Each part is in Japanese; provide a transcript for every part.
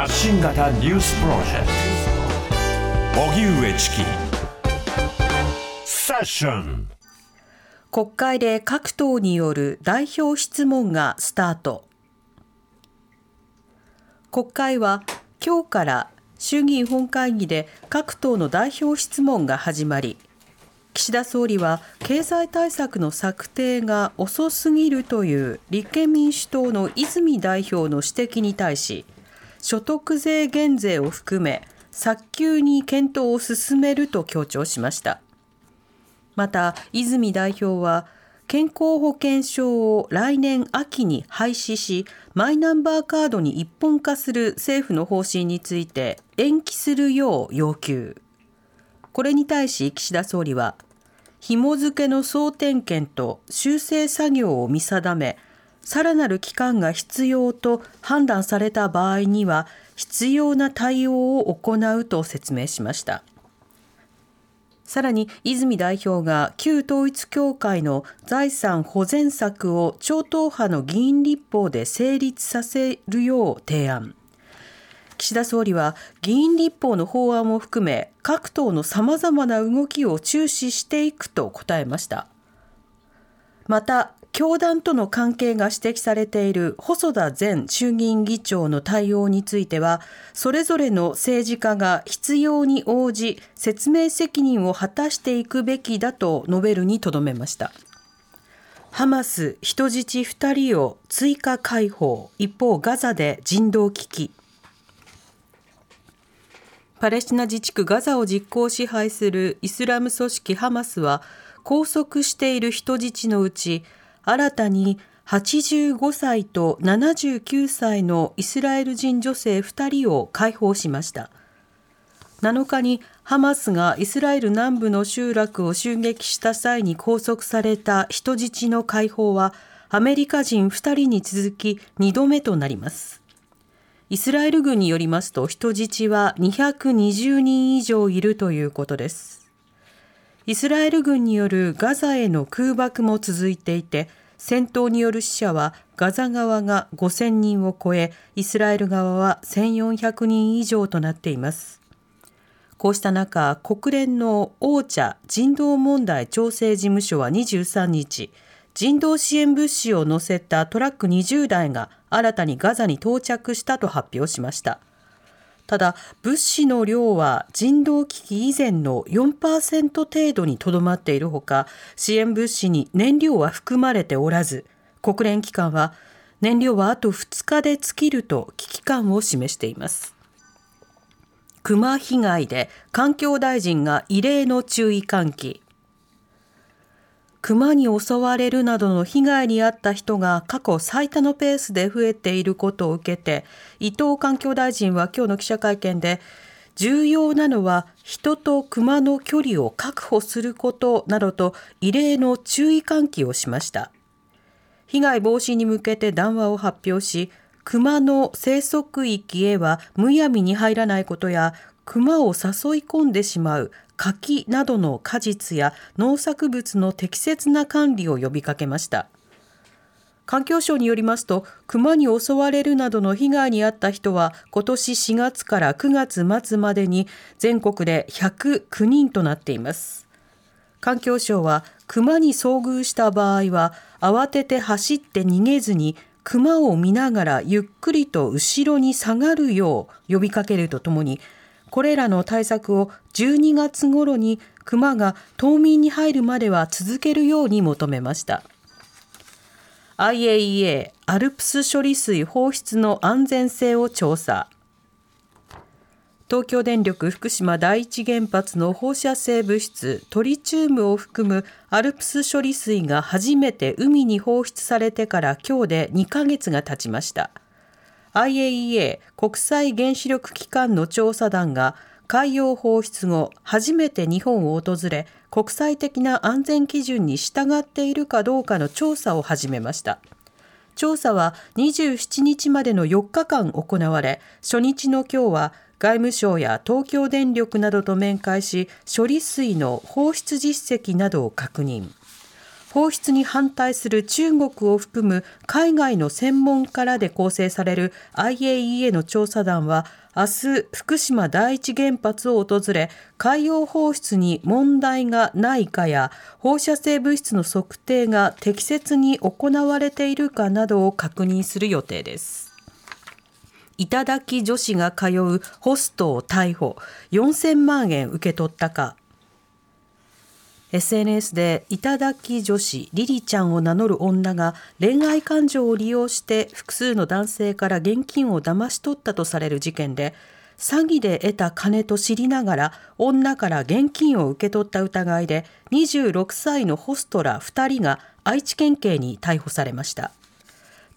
発信型ニュースプロジェクト。荻上チキ。セッション。国会で各党による代表質問がスタート。国会は今日から衆議院本会議で各党の代表質問が始まり岸田総理は経済対策の策定が遅すぎるという立憲民主党の泉代表の指摘に対し所得税減税を含め早急に検討を進めると強調しました。また泉代表は健康保険証を来年秋に廃止しマイナンバーカードに一本化する政府の方針について延期するよう要求。これに対し岸田総理は紐付けの総点検と修正作業を見定めさらなる期間が必要と判断された場合には必要な対応を行うと説明しました。さらに泉代表が旧統一教会の財産保全策を超党派の議員立法で成立させるよう提案。岸田総理は議員立法の法案も含め各党のさまざまな動きを注視していくと答えました。また教団との関係が指摘されている細田前衆議院議長の対応についてはそれぞれの政治家が必要に応じ説明責任を果たしていくべきだと述べるにとどめました。ハマス人質2人を追加解放。一方ガザで人道危機。パレスチナ自治区ガザを実効支配するイスラム組織ハマスは拘束している人質のうち新たに85歳と79歳のイスラエル人女性2人を解放しました。7日にハマスがイスラエル南部の集落を襲撃した際に拘束された人質の解放はアメリカ人2人に続き2度目となります。イスラエル軍によりますと人質は220人以上いるということです。イスラエル軍によるガザへの空爆も続いていて戦闘による死者はガザ側が5000人を超えイスラエル側は1400人以上となっています。こうした中国連のオーチャ人道問題調整事務所は23日人道支援物資を載せたトラック20台が新たにガザに到着したと発表しました。ただ物資の量は人道危機以前の4%程度にとどまっているほか支援物資に燃料は含まれておらず国連機関は燃料はあと2日で尽きると危機感を示しています。熊被害で環境大臣が異例の注意喚起。熊に襲われるなどの被害に遭った人が過去最多のペースで増えていることを受けて伊藤環境大臣は今日の記者会見で重要なのは人と熊の距離を確保することなどと異例の注意喚起をしました。被害防止に向けて談話を発表し熊の生息域へはむやみに入らないことや熊を誘い込んでしまう柿などの果実や農作物の適切な管理を呼びかけました。環境省によりますと熊に襲われるなどの被害に遭った人は今年4月から9月末までに全国で109人となっています。環境省は熊に遭遇した場合は慌てて走って逃げずに熊を見ながらゆっくりと後ろに下がるよう呼びかけるとともにこれらの対策を12月頃に熊が冬眠に入るまでは続けるように求めました。IAEA アルプス処理水放出の安全性を調査。東京電力福島第一原発の放射性物質トリチウムを含むアルプス処理水が初めて海に放出されてから今日で2ヶ月が経ちました。IAEA 国際原子力機関の調査団が海洋放出後初めて日本を訪れ国際的な安全基準に従っているかどうかの調査を始めました。調査は27日までの4日間行われ初日の今日は外務省や東京電力などと面会し処理水の放出実績などを確認。放出に反対する中国を含む海外の専門家らで構成される IAEA の調査団は明日福島第一原発を訪れ海洋放出に問題がないかや放射性物質の測定が適切に行われているかなどを確認する予定です。頂き女子が通うホストを逮捕。4000万円受け取ったか。SNS で頂き女子リリちゃんを名乗る女が恋愛感情を利用して複数の男性から現金を騙し取ったとされる事件で詐欺で得た金と知りながら女から現金を受け取った疑いで26歳のホストら2人が愛知県警に逮捕されました。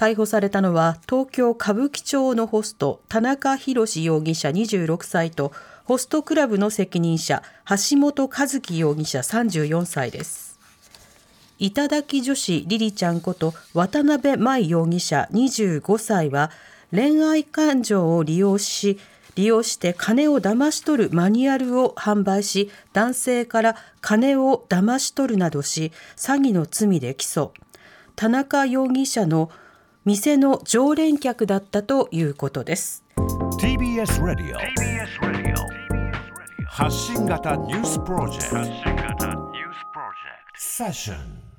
逮捕されたのは東京歌舞伎町のホスト田中宏容疑者26歳とホストクラブの責任者橋本和樹容疑者34歳です。頂き女子リリちゃんこと渡辺舞容疑者25歳は恋愛感情を利用し利用して金を騙し取るマニュアルを販売し男性から金を騙し取るなどし詐欺の罪で起訴。田中容疑者の店の常連客だったということです。TBS ラディオ発信型ニュースプロジェクト。セッション